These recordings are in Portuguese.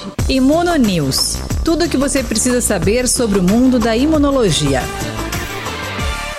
hoje. Imuno News. Tudo o que você precisa saber sobre o mundo da imunologia.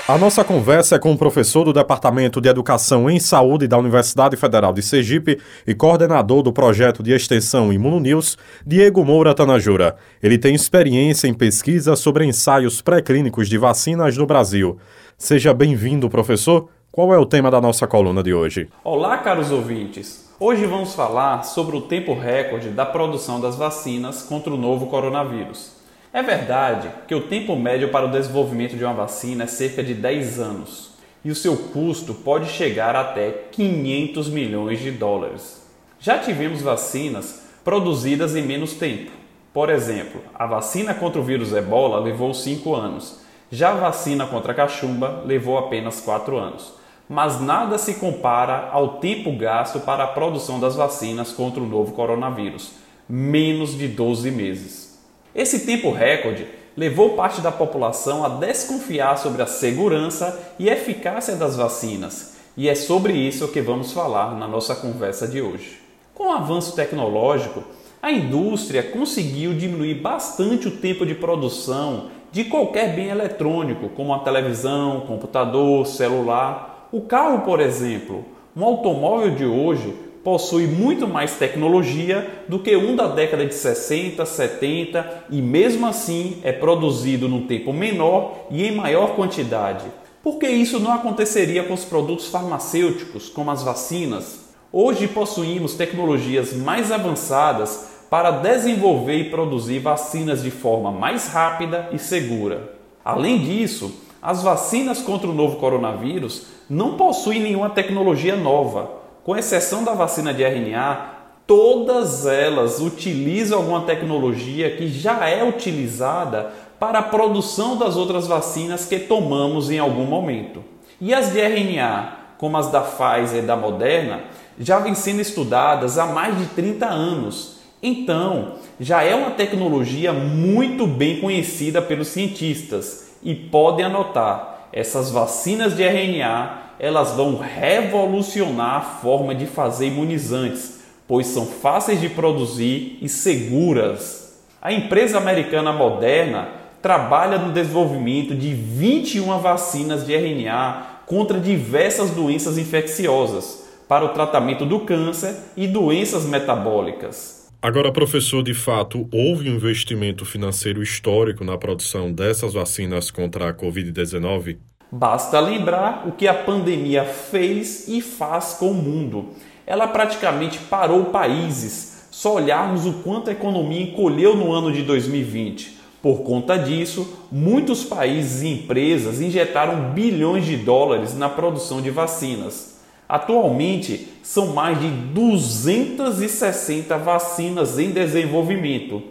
A nossa conversa é com o professor do Departamento de Educação em Saúde da Universidade Federal de Sergipe e coordenador do projeto de extensão Imunonews, Diego Moura Tanajura. Ele tem experiência em pesquisa sobre ensaios pré-clínicos de vacinas no Brasil. Seja bem-vindo, professor. Qual é o tema da nossa coluna de hoje? Olá, caros ouvintes. Hoje vamos falar sobre o tempo recorde da produção das vacinas contra o novo coronavírus. É verdade que o tempo médio para o desenvolvimento de uma vacina é cerca de 10 anos e o seu custo pode chegar até 500 milhões de dólares. Já tivemos vacinas produzidas em menos tempo. Por exemplo, a vacina contra o vírus ebola levou 5 anos, já a vacina contra a cachumba levou apenas 4 anos. Mas nada se compara ao tempo gasto para a produção das vacinas contra o novo coronavírus menos de 12 meses. Esse tempo recorde levou parte da população a desconfiar sobre a segurança e eficácia das vacinas, e é sobre isso que vamos falar na nossa conversa de hoje. Com o avanço tecnológico, a indústria conseguiu diminuir bastante o tempo de produção de qualquer bem eletrônico, como a televisão, computador, celular. O carro, por exemplo, um automóvel de hoje possui muito mais tecnologia do que um da década de 60, 70 e mesmo assim é produzido num tempo menor e em maior quantidade. Por que isso não aconteceria com os produtos farmacêuticos, como as vacinas? Hoje possuímos tecnologias mais avançadas para desenvolver e produzir vacinas de forma mais rápida e segura. Além disso, as vacinas contra o novo coronavírus não possuem nenhuma tecnologia nova com exceção da vacina de RNA, todas elas utilizam alguma tecnologia que já é utilizada para a produção das outras vacinas que tomamos em algum momento. E as de RNA, como as da Pfizer e da Moderna, já vêm sendo estudadas há mais de 30 anos. Então, já é uma tecnologia muito bem conhecida pelos cientistas. E podem anotar, essas vacinas de RNA elas vão revolucionar a forma de fazer imunizantes, pois são fáceis de produzir e seguras. A empresa americana Moderna trabalha no desenvolvimento de 21 vacinas de RNA contra diversas doenças infecciosas para o tratamento do câncer e doenças metabólicas. Agora, professor, de fato, houve um investimento financeiro histórico na produção dessas vacinas contra a Covid-19? Basta lembrar o que a pandemia fez e faz com o mundo. Ela praticamente parou países. Só olharmos o quanto a economia encolheu no ano de 2020. Por conta disso, muitos países e empresas injetaram bilhões de dólares na produção de vacinas. Atualmente, são mais de 260 vacinas em desenvolvimento.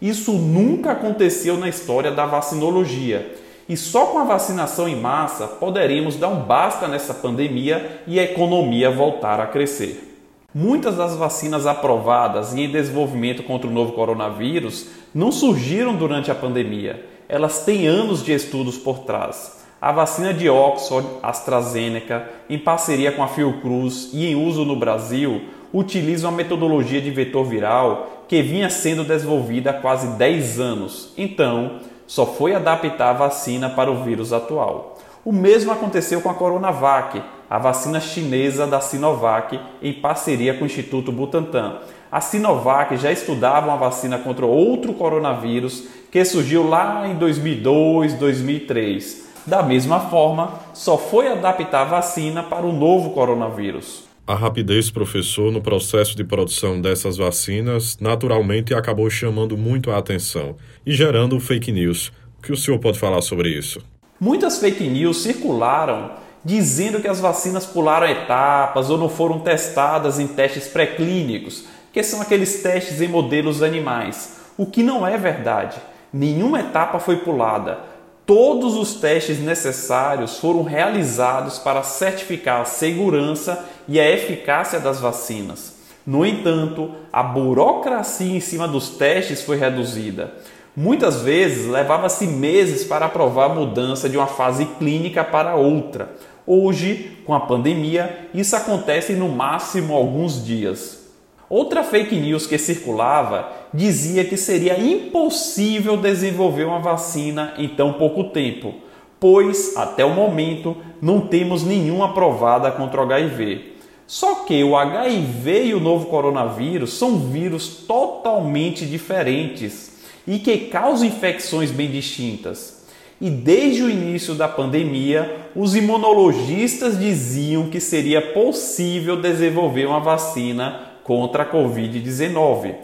Isso nunca aconteceu na história da vacinologia e só com a vacinação em massa poderemos dar um basta nessa pandemia e a economia voltar a crescer. Muitas das vacinas aprovadas e em desenvolvimento contra o novo coronavírus não surgiram durante a pandemia. Elas têm anos de estudos por trás. A vacina de Oxford AstraZeneca, em parceria com a Fiocruz e em uso no Brasil, utiliza uma metodologia de vetor viral que vinha sendo desenvolvida há quase 10 anos. Então, só foi adaptar a vacina para o vírus atual. O mesmo aconteceu com a Coronavac, a vacina chinesa da Sinovac, em parceria com o Instituto Butantan. A Sinovac já estudava uma vacina contra outro coronavírus que surgiu lá em 2002, 2003. Da mesma forma, só foi adaptar a vacina para o novo coronavírus. A rapidez, professor, no processo de produção dessas vacinas naturalmente acabou chamando muito a atenção e gerando fake news. O que o senhor pode falar sobre isso? Muitas fake news circularam dizendo que as vacinas pularam etapas ou não foram testadas em testes pré-clínicos, que são aqueles testes em modelos animais, o que não é verdade. Nenhuma etapa foi pulada. Todos os testes necessários foram realizados para certificar a segurança e a eficácia das vacinas. No entanto, a burocracia em cima dos testes foi reduzida. Muitas vezes levava-se meses para aprovar a mudança de uma fase clínica para outra. Hoje, com a pandemia, isso acontece no máximo alguns dias. Outra fake news que circulava dizia que seria impossível desenvolver uma vacina em tão pouco tempo, pois até o momento não temos nenhuma aprovada contra o HIV. Só que o HIV e o novo coronavírus são vírus totalmente diferentes e que causam infecções bem distintas. E desde o início da pandemia, os imunologistas diziam que seria possível desenvolver uma vacina contra a Covid-19,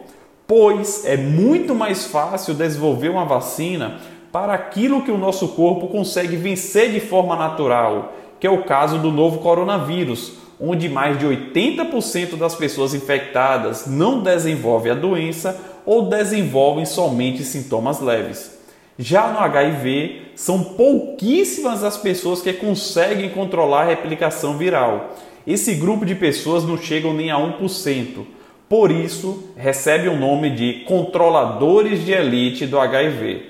pois é muito mais fácil desenvolver uma vacina para aquilo que o nosso corpo consegue vencer de forma natural, que é o caso do novo coronavírus onde mais de 80% das pessoas infectadas não desenvolvem a doença ou desenvolvem somente sintomas leves. Já no HIV, são pouquíssimas as pessoas que conseguem controlar a replicação viral. Esse grupo de pessoas não chegam nem a 1%. Por isso, recebe o nome de controladores de elite do HIV.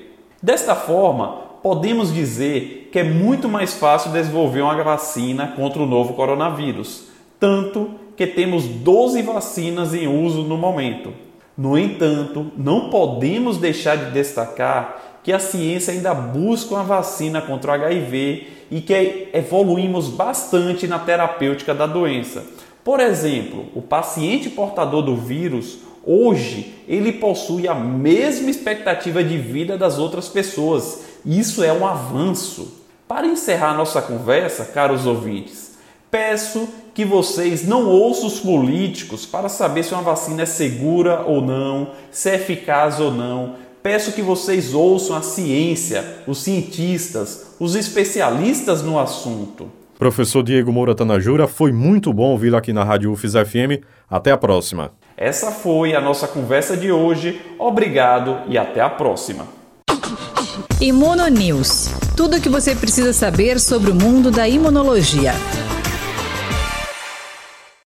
Desta forma, podemos dizer que é muito mais fácil desenvolver uma vacina contra o novo coronavírus, tanto que temos 12 vacinas em uso no momento. No entanto, não podemos deixar de destacar que a ciência ainda busca uma vacina contra o HIV e que evoluímos bastante na terapêutica da doença. Por exemplo, o paciente portador do vírus Hoje, ele possui a mesma expectativa de vida das outras pessoas. Isso é um avanço. Para encerrar nossa conversa, caros ouvintes, peço que vocês não ouçam os políticos para saber se uma vacina é segura ou não, se é eficaz ou não. Peço que vocês ouçam a ciência, os cientistas, os especialistas no assunto. Professor Diego Moura Tanajura, foi muito bom ouvi-lo aqui na Rádio UFIS FM. Até a próxima. Essa foi a nossa conversa de hoje. Obrigado e até a próxima. Imuno News. Tudo o que você precisa saber sobre o mundo da imunologia.